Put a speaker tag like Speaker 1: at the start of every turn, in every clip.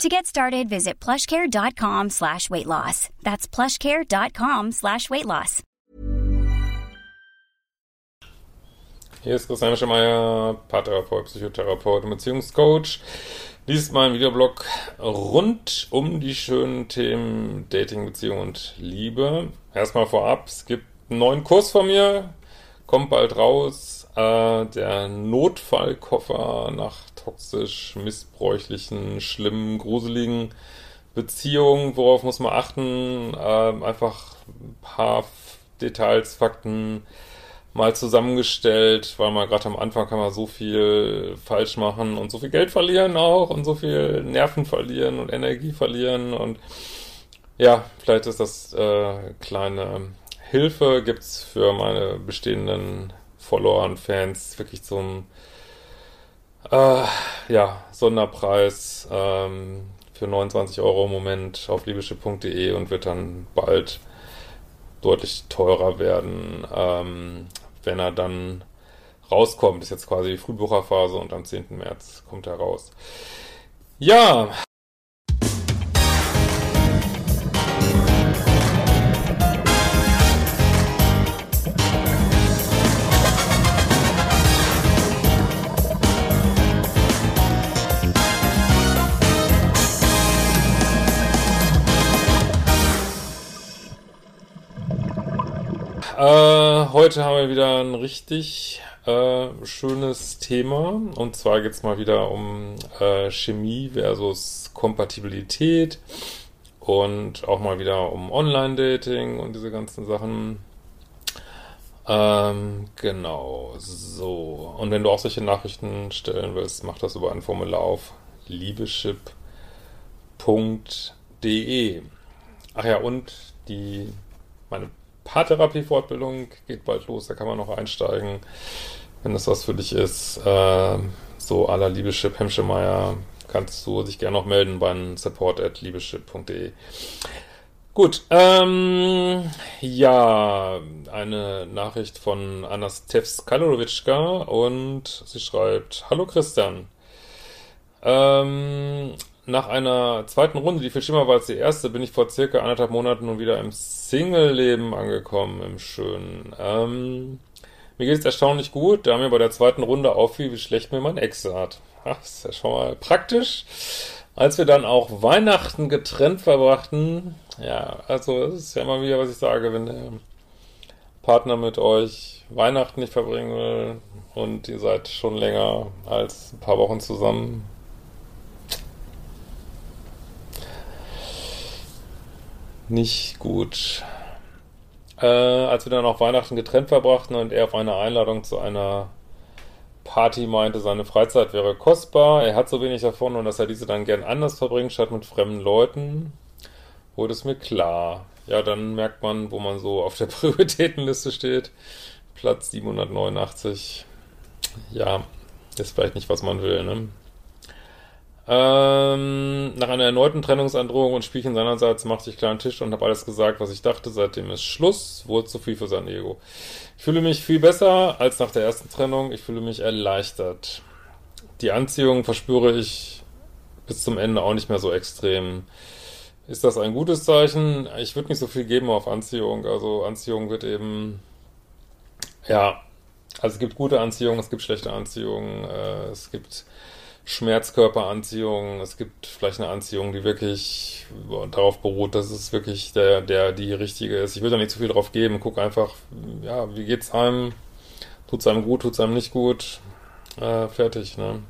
Speaker 1: To get started, visit plushcare.com slash weight loss. That's plushcare.com slash weight loss.
Speaker 2: Hier ist Christian Schemeier, Paartherapeut, Psychotherapeut und Beziehungscoach. Dies ist mein Videoblog rund um die schönen Themen Dating, Beziehung und Liebe. Erstmal vorab, es gibt einen neuen Kurs von mir, kommt bald raus. Äh, der Notfallkoffer nach toxisch, missbräuchlichen, schlimmen, gruseligen Beziehungen. Worauf muss man achten? Äh, einfach ein paar Details, Fakten mal zusammengestellt, weil man gerade am Anfang kann man so viel falsch machen und so viel Geld verlieren auch und so viel Nerven verlieren und Energie verlieren und ja, vielleicht ist das äh, kleine Hilfe gibt's für meine bestehenden Follower und Fans wirklich zum äh, ja, Sonderpreis ähm, für 29 Euro im Moment auf liebeschiff.de und wird dann bald deutlich teurer werden, ähm, wenn er dann rauskommt. Ist jetzt quasi die Frühbucherphase und am 10. März kommt er raus. Ja, heute haben wir wieder ein richtig äh, schönes Thema. Und zwar geht es mal wieder um äh, Chemie versus Kompatibilität und auch mal wieder um Online-Dating und diese ganzen Sachen. Ähm, genau, so. Und wenn du auch solche Nachrichten stellen willst, mach das über ein Formular auf liebeschip.de. Ach ja, und die meine Paartherapie-Fortbildung geht bald los, da kann man noch einsteigen, wenn das was für dich ist. Äh, so aller Liebeschip Hemschemeyer kannst du dich gerne noch melden beim support at liebeschip.de. Gut, ähm, ja, eine Nachricht von Anastevs Kalorowitschka und sie schreibt, Hallo Christian, ähm, nach einer zweiten Runde, die viel schlimmer war als die erste, bin ich vor circa anderthalb Monaten nun wieder im Single-Leben angekommen, im Schönen. Ähm, mir geht es erstaunlich gut, da mir bei der zweiten Runde auffiel, wie schlecht mir mein Ex hat. Ach, ist ja schon mal praktisch. Als wir dann auch Weihnachten getrennt verbrachten, ja, also das ist ja immer wieder, was ich sage, wenn der Partner mit euch Weihnachten nicht verbringen will und ihr seid schon länger als ein paar Wochen zusammen, nicht gut. Äh, als wir dann auch Weihnachten getrennt verbrachten und er auf eine Einladung zu einer Party meinte, seine Freizeit wäre kostbar, er hat so wenig davon und dass er diese dann gern anders verbringt, statt mit fremden Leuten, wurde es mir klar. Ja, dann merkt man, wo man so auf der Prioritätenliste steht. Platz 789. Ja, ist vielleicht nicht, was man will, ne? Ähm, nach einer erneuten Trennungsandrohung und Spielchen seinerseits machte ich kleinen Tisch und habe alles gesagt, was ich dachte. Seitdem ist Schluss, wurde zu viel für sein Ego. Ich fühle mich viel besser als nach der ersten Trennung. Ich fühle mich erleichtert. Die Anziehung verspüre ich bis zum Ende auch nicht mehr so extrem. Ist das ein gutes Zeichen? Ich würde nicht so viel geben auf Anziehung. Also Anziehung wird eben, ja, also es gibt gute Anziehung, es gibt schlechte Anziehung, äh, es gibt Schmerzkörperanziehung, es gibt vielleicht eine Anziehung, die wirklich darauf beruht, dass es wirklich der, der, die richtige ist. Ich will da nicht zu viel drauf geben, guck einfach, ja, wie geht's einem? Tut's einem gut, tut's einem nicht gut? Äh, fertig, ne?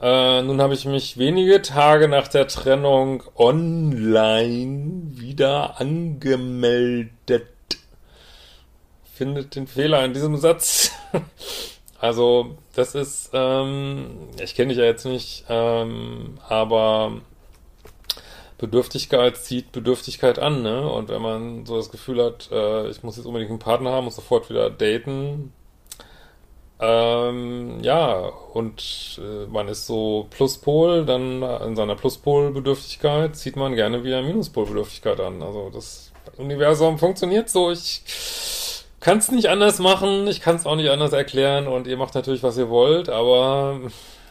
Speaker 2: Äh, nun habe ich mich wenige Tage nach der Trennung online wieder angemeldet. Findet den Fehler in diesem Satz. Also, das ist, ähm, ich kenne dich ja jetzt nicht, ähm, aber Bedürftigkeit zieht Bedürftigkeit an, ne? Und wenn man so das Gefühl hat, äh, ich muss jetzt unbedingt einen Partner haben, muss sofort wieder daten, ähm, ja, und äh, man ist so Pluspol, dann in seiner Pluspol-Bedürftigkeit zieht man gerne wieder Minuspol-Bedürftigkeit an. Also das Universum funktioniert so. Ich kann es nicht anders machen, ich kann es auch nicht anders erklären und ihr macht natürlich, was ihr wollt, aber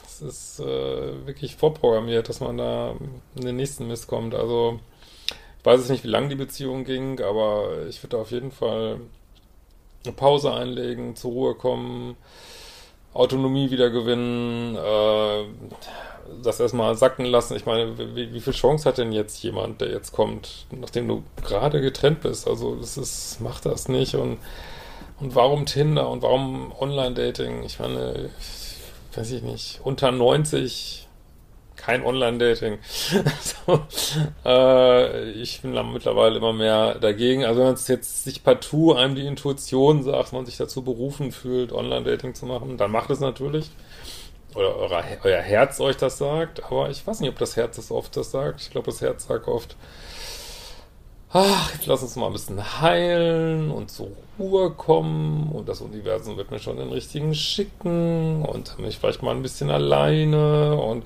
Speaker 2: es ist äh, wirklich vorprogrammiert, dass man da in den nächsten Mist kommt. Also ich weiß jetzt nicht, wie lang die Beziehung ging, aber ich würde auf jeden Fall eine Pause einlegen, zur Ruhe kommen, Autonomie wieder gewinnen, äh, das erstmal sacken lassen. Ich meine, wie, wie viel Chance hat denn jetzt jemand, der jetzt kommt, nachdem du gerade getrennt bist? Also das ist, mach das nicht und und warum Tinder und warum Online-Dating? Ich meine, weiß ich nicht, unter 90 kein Online-Dating. so, äh, ich bin mittlerweile immer mehr dagegen. Also wenn es jetzt sich partout einem die Intuition sagt, man sich dazu berufen fühlt, Online-Dating zu machen, dann macht es natürlich. Oder euer, euer Herz euch das sagt. Aber ich weiß nicht, ob das Herz das oft das sagt. Ich glaube, das Herz sagt oft, ach, jetzt lass uns mal ein bisschen heilen und zur Ruhe kommen und das Universum wird mir schon den richtigen schicken und dann bin ich vielleicht mal ein bisschen alleine und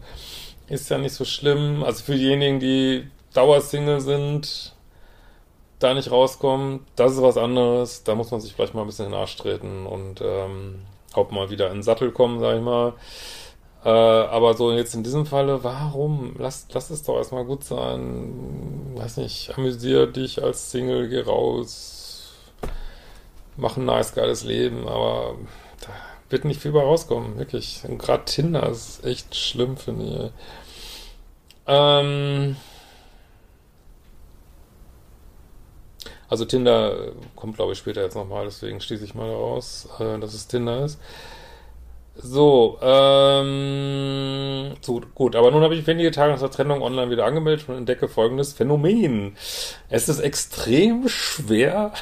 Speaker 2: ist ja nicht so schlimm. Also für diejenigen, die Dauersingle sind, da nicht rauskommen, das ist was anderes. Da muss man sich vielleicht mal ein bisschen in den Arsch treten und ähm, auch mal wieder in den Sattel kommen, sag ich mal. Äh, aber so jetzt in diesem Falle, warum? Lass, lass es doch erstmal gut sein. Weiß nicht, amüsier dich als Single, geh raus, mach ein nice, geiles Leben, aber da wird nicht viel bei rauskommen, wirklich. Gerade Tinder ist echt schlimm, finde ich. Ähm also Tinder kommt, glaube ich, später jetzt nochmal, deswegen schließe ich mal daraus, äh, dass es Tinder ist. So, ähm, so, gut, aber nun habe ich wenige Tage nach der Trennung online wieder angemeldet und entdecke folgendes Phänomen. Es ist extrem schwer,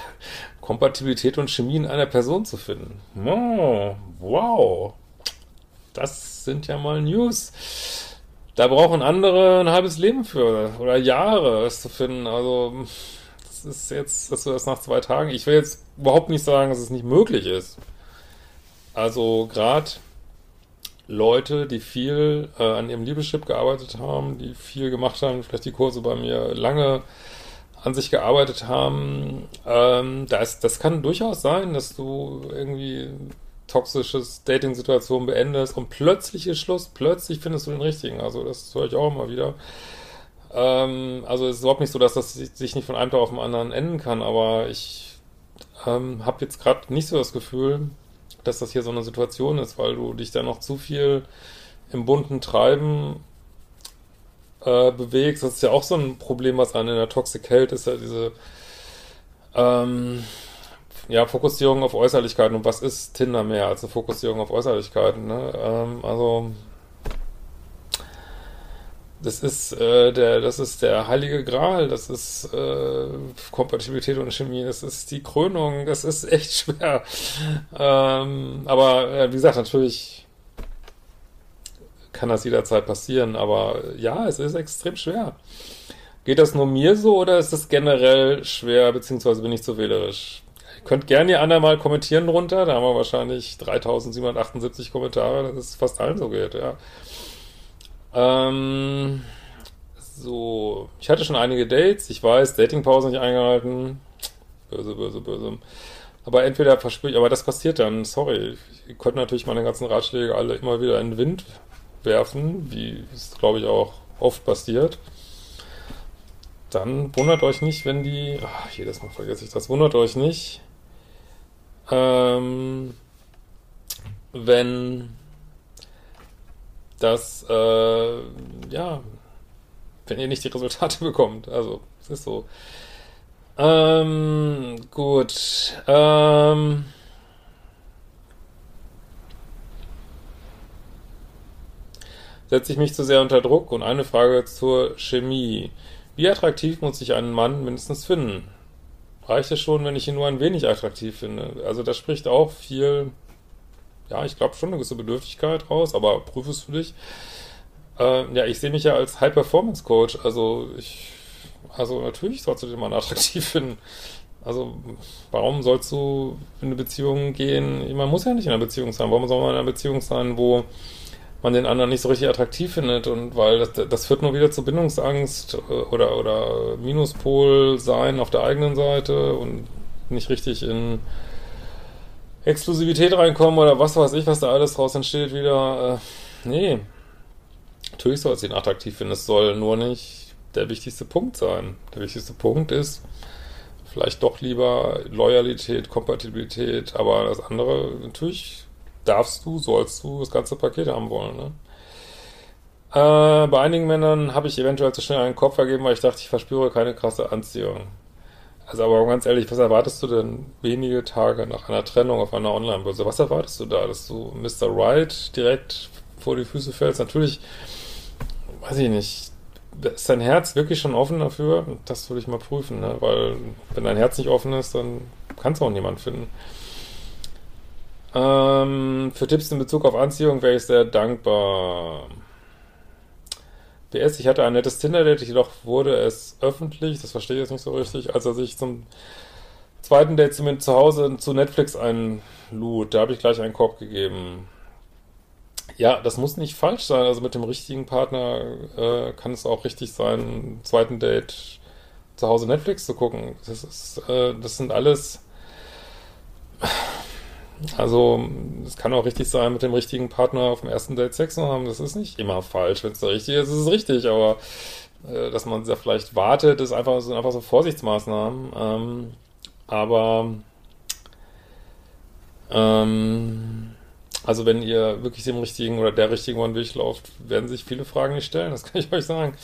Speaker 2: Kompatibilität und Chemie in einer Person zu finden. Oh, wow. Das sind ja mal News. Da brauchen andere ein halbes Leben für oder Jahre, es zu finden. Also, das ist jetzt, dass du das nach zwei Tagen. Ich will jetzt überhaupt nicht sagen, dass es nicht möglich ist. Also, gerade Leute, die viel äh, an ihrem Liebeschip gearbeitet haben, die viel gemacht haben, vielleicht die Kurse bei mir lange an sich gearbeitet haben, ähm, das, das kann durchaus sein, dass du irgendwie toxisches Dating-Situation beendest und plötzlich ist Schluss, plötzlich findest du den richtigen. Also das höre ich auch immer wieder. Ähm, also es ist überhaupt nicht so, dass das sich nicht von einem Tag auf den anderen enden kann, aber ich ähm, habe jetzt gerade nicht so das Gefühl, dass das hier so eine Situation ist, weil du dich da noch zu viel im bunten Treiben äh, bewegst. Das ist ja auch so ein Problem, was einen in der Toxic hält, ist ja diese ähm, ja, Fokussierung auf Äußerlichkeiten. Und was ist Tinder mehr als eine Fokussierung auf Äußerlichkeiten? Ne? Ähm, also das ist äh, der, das ist der heilige Gral, das ist äh, Kompatibilität und Chemie, das ist die Krönung, das ist echt schwer. Ähm, aber äh, wie gesagt, natürlich kann das jederzeit passieren, aber ja, es ist extrem schwer. Geht das nur mir so oder ist es generell schwer, beziehungsweise bin ich zu wählerisch? Ihr könnt gerne ihr anderen mal kommentieren drunter, da haben wir wahrscheinlich 3778 Kommentare, dass es fast allen so geht, ja. Ähm, so, ich hatte schon einige Dates, ich weiß, Datingpause nicht eingehalten. Böse, böse, böse. Aber entweder versprich, aber das passiert dann, sorry. Ihr könnt natürlich meine ganzen Ratschläge alle immer wieder in den Wind werfen, wie es, glaube ich, auch oft passiert. Dann wundert euch nicht, wenn die, ach, jedes Mal vergesse ich das, wundert euch nicht, ähm, wenn dass, äh, ja, wenn ihr nicht die Resultate bekommt. Also, es ist so. Ähm, gut. Ähm, setze ich mich zu sehr unter Druck? Und eine Frage zur Chemie. Wie attraktiv muss ich einen Mann mindestens finden? Reicht es schon, wenn ich ihn nur ein wenig attraktiv finde? Also da spricht auch viel ja, ich glaube schon eine gewisse Bedürftigkeit raus, aber prüfe es für dich. Äh, ja, ich sehe mich ja als High-Performance-Coach. Also ich, also natürlich sollst du den Mann attraktiv finden. Also warum sollst du in eine Beziehung gehen? Man muss ja nicht in einer Beziehung sein. Warum soll man in einer Beziehung sein, wo man den anderen nicht so richtig attraktiv findet und weil das, das führt nur wieder zu Bindungsangst äh, oder, oder Minuspol sein auf der eigenen Seite und nicht richtig in Exklusivität reinkommen oder was weiß ich, was da alles draus entsteht wieder. Äh, nee. Natürlich soll es ihn attraktiv finden. Es soll nur nicht der wichtigste Punkt sein. Der wichtigste Punkt ist vielleicht doch lieber Loyalität, Kompatibilität, aber das andere natürlich darfst du, sollst du das ganze Paket haben wollen. Ne? Äh, bei einigen Männern habe ich eventuell zu schnell einen Kopf vergeben, weil ich dachte, ich verspüre keine krasse Anziehung. Also aber ganz ehrlich, was erwartest du denn wenige Tage nach einer Trennung auf einer Online-Börse? Was erwartest du da, dass du Mr. Right direkt vor die Füße fällst? Natürlich, weiß ich nicht, ist dein Herz wirklich schon offen dafür? Das würde ich mal prüfen, ne? weil wenn dein Herz nicht offen ist, dann kannst du auch niemanden finden. Ähm, für Tipps in Bezug auf Anziehung wäre ich sehr dankbar. PS, ich hatte ein nettes Tinder-Date, jedoch wurde es öffentlich, das verstehe ich jetzt nicht so richtig, als er sich zum zweiten Date zu mir zu Hause zu Netflix einlud. Da habe ich gleich einen Korb gegeben. Ja, das muss nicht falsch sein. Also mit dem richtigen Partner äh, kann es auch richtig sein, zweiten Date zu Hause Netflix zu gucken. Das ist, äh, das sind alles also, es kann auch richtig sein, mit dem richtigen Partner auf dem ersten Date Sex zu haben. Das ist nicht immer falsch. Wenn es da richtig ist, ist es richtig. Aber äh, dass man da vielleicht wartet, ist einfach, sind einfach so Vorsichtsmaßnahmen. Ähm, aber ähm, also wenn ihr wirklich dem richtigen oder der richtigen One Weg lauft, werden sich viele Fragen nicht stellen, das kann ich euch sagen.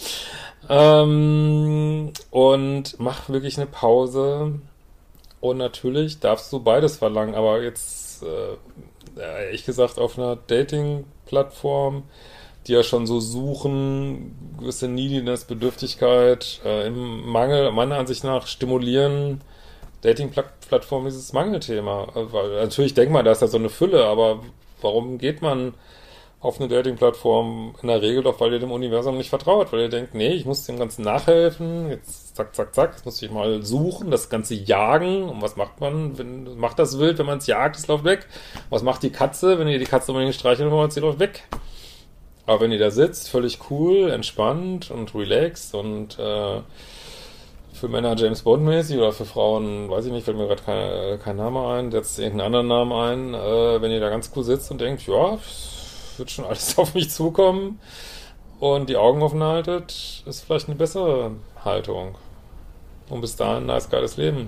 Speaker 2: Ähm, und mach wirklich eine Pause. Und natürlich darfst du beides verlangen, aber jetzt äh, ehrlich gesagt auf einer Dating-Plattform, die ja schon so suchen, gewisse Neediness, Bedürftigkeit, äh, im Mangel, meiner Ansicht nach stimulieren Dating-Plattformen dieses Mangelthema. Weil natürlich denkt man, da ist ja so eine Fülle, aber warum geht man auf eine Dating-Plattform in der Regel doch, weil ihr dem Universum nicht vertraut, weil ihr denkt, nee, ich muss dem Ganzen nachhelfen, jetzt zack, zack, zack, jetzt muss ich mal suchen, das Ganze jagen. Und was macht man, wenn, macht das Wild, wenn man es jagt, es läuft weg? Was macht die Katze, wenn ihr die Katze unbedingt streicheln wollt, sie läuft weg? Aber wenn ihr da sitzt, völlig cool, entspannt und relaxed und äh, für Männer James Bond mäßig oder für Frauen, weiß ich nicht, fällt mir gerade kein, kein Name ein, jetzt irgendeinen anderen Namen ein, äh, wenn ihr da ganz cool sitzt und denkt, ja, wird schon alles auf mich zukommen und die Augen offen haltet, ist vielleicht eine bessere Haltung. Und bis dahin, nice, geiles Leben.